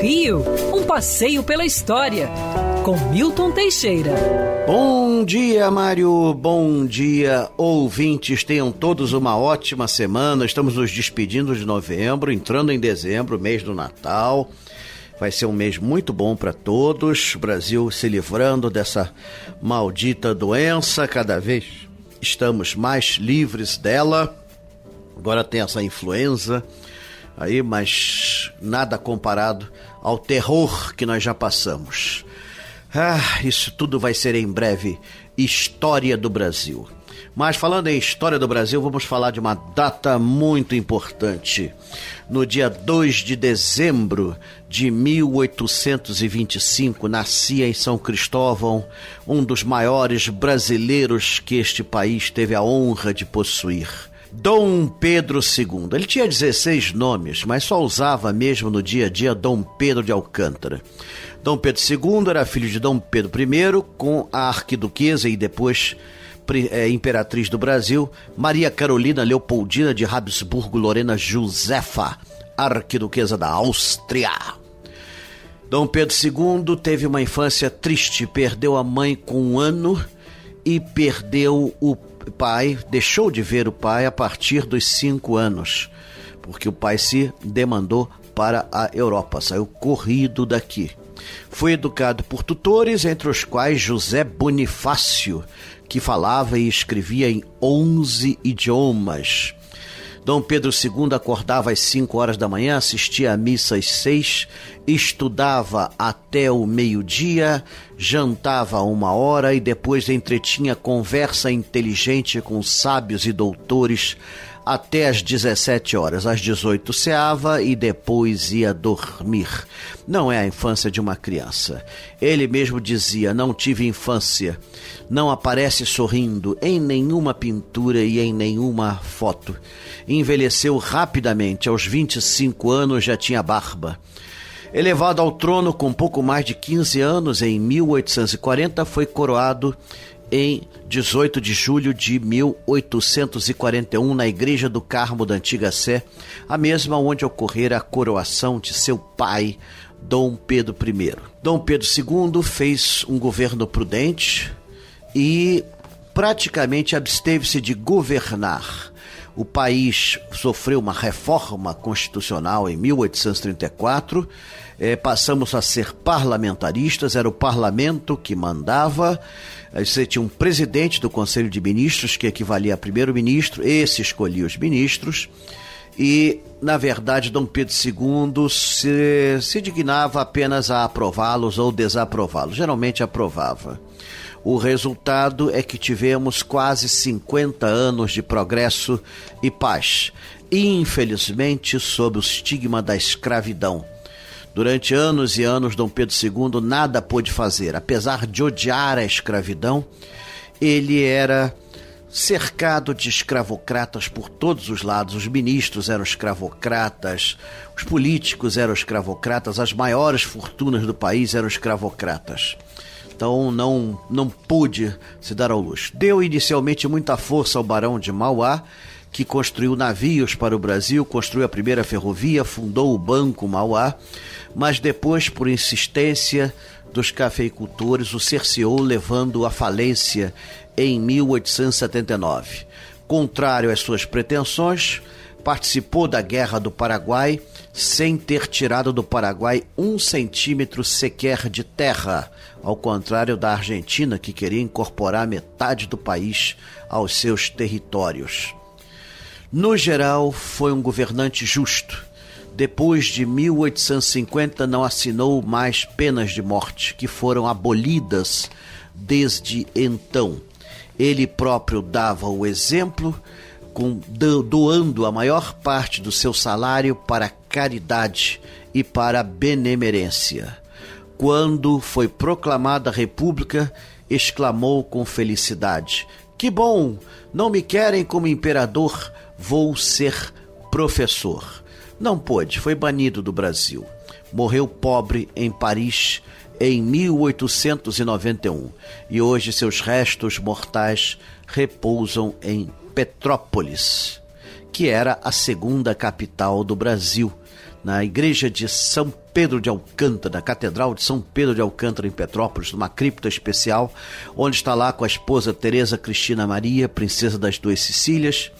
Rio, um passeio pela história, com Milton Teixeira. Bom dia, Mário. Bom dia, ouvintes. Tenham todos uma ótima semana. Estamos nos despedindo de novembro, entrando em dezembro, mês do Natal. Vai ser um mês muito bom para todos. Brasil se livrando dessa maldita doença. Cada vez estamos mais livres dela. Agora tem essa influenza aí, mas nada comparado ao terror que nós já passamos. Ah, isso tudo vai ser em breve história do Brasil. Mas falando em história do Brasil, vamos falar de uma data muito importante. No dia 2 de dezembro de 1825, nascia em São Cristóvão um dos maiores brasileiros que este país teve a honra de possuir. Dom Pedro II. Ele tinha 16 nomes, mas só usava mesmo no dia a dia Dom Pedro de Alcântara. Dom Pedro II era filho de Dom Pedro I com a arquiduquesa e depois é, imperatriz do Brasil, Maria Carolina Leopoldina de Habsburgo Lorena Josefa, arquiduquesa da Áustria. Dom Pedro II teve uma infância triste, perdeu a mãe com um ano e perdeu o pai, deixou de ver o pai a partir dos cinco anos, porque o pai se demandou para a Europa, saiu corrido daqui. Foi educado por tutores, entre os quais José Bonifácio, que falava e escrevia em 11 idiomas. Dom Pedro II acordava às 5 horas da manhã, assistia à missa às 6, estudava até o meio-dia, jantava uma hora e depois entretinha conversa inteligente com sábios e doutores até às 17 horas. Às 18 ceava e depois ia dormir. Não é a infância de uma criança. Ele mesmo dizia: Não tive infância. Não aparece sorrindo em nenhuma pintura e em nenhuma foto. Envelheceu rapidamente. Aos 25 anos já tinha barba. Elevado ao trono com pouco mais de 15 anos, em 1840 foi coroado em 18 de julho de 1841 na Igreja do Carmo da Antiga Sé, a mesma onde ocorrera a coroação de seu pai, Dom Pedro I. Dom Pedro II fez um governo prudente e praticamente absteve-se de governar. O país sofreu uma reforma constitucional em 1834 é, passamos a ser parlamentaristas, era o parlamento que mandava. Você tinha um presidente do Conselho de Ministros, que equivalia a primeiro-ministro, esse escolhia os ministros. E, na verdade, Dom Pedro II se, se dignava apenas a aprová-los ou desaprová-los. Geralmente aprovava. O resultado é que tivemos quase 50 anos de progresso e paz, infelizmente sob o estigma da escravidão Durante anos e anos, Dom Pedro II nada pôde fazer. Apesar de odiar a escravidão, ele era cercado de escravocratas por todos os lados. Os ministros eram escravocratas, os políticos eram escravocratas, as maiores fortunas do país eram escravocratas. Então não, não pôde se dar ao luxo. Deu inicialmente muita força ao Barão de Mauá, que construiu navios para o Brasil, construiu a primeira ferrovia, fundou o Banco Mauá mas depois, por insistência dos cafeicultores, o cerceou, levando à falência em 1879. Contrário às suas pretensões, participou da Guerra do Paraguai sem ter tirado do Paraguai um centímetro sequer de terra, ao contrário da Argentina, que queria incorporar metade do país aos seus territórios. No geral, foi um governante justo depois de 1850 não assinou mais penas de morte, que foram abolidas desde então. Ele próprio dava o exemplo, doando a maior parte do seu salário para caridade e para benemerência. Quando foi proclamada a República, exclamou com felicidade: Que bom! Não me querem como imperador, vou ser professor. Não pôde, foi banido do Brasil. Morreu pobre em Paris em 1891 e hoje seus restos mortais repousam em Petrópolis, que era a segunda capital do Brasil na igreja de São Pedro de Alcântara, na Catedral de São Pedro de Alcântara, em Petrópolis, numa cripta especial, onde está lá com a esposa Teresa Cristina Maria, princesa das Duas Sicílias,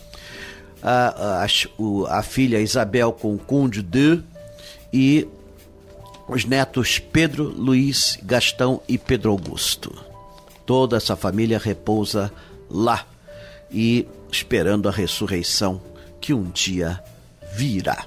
a, a, a filha Isabel com o Conde de e os netos Pedro, Luiz, Gastão e Pedro Augusto. Toda essa família repousa lá e esperando a ressurreição que um dia virá.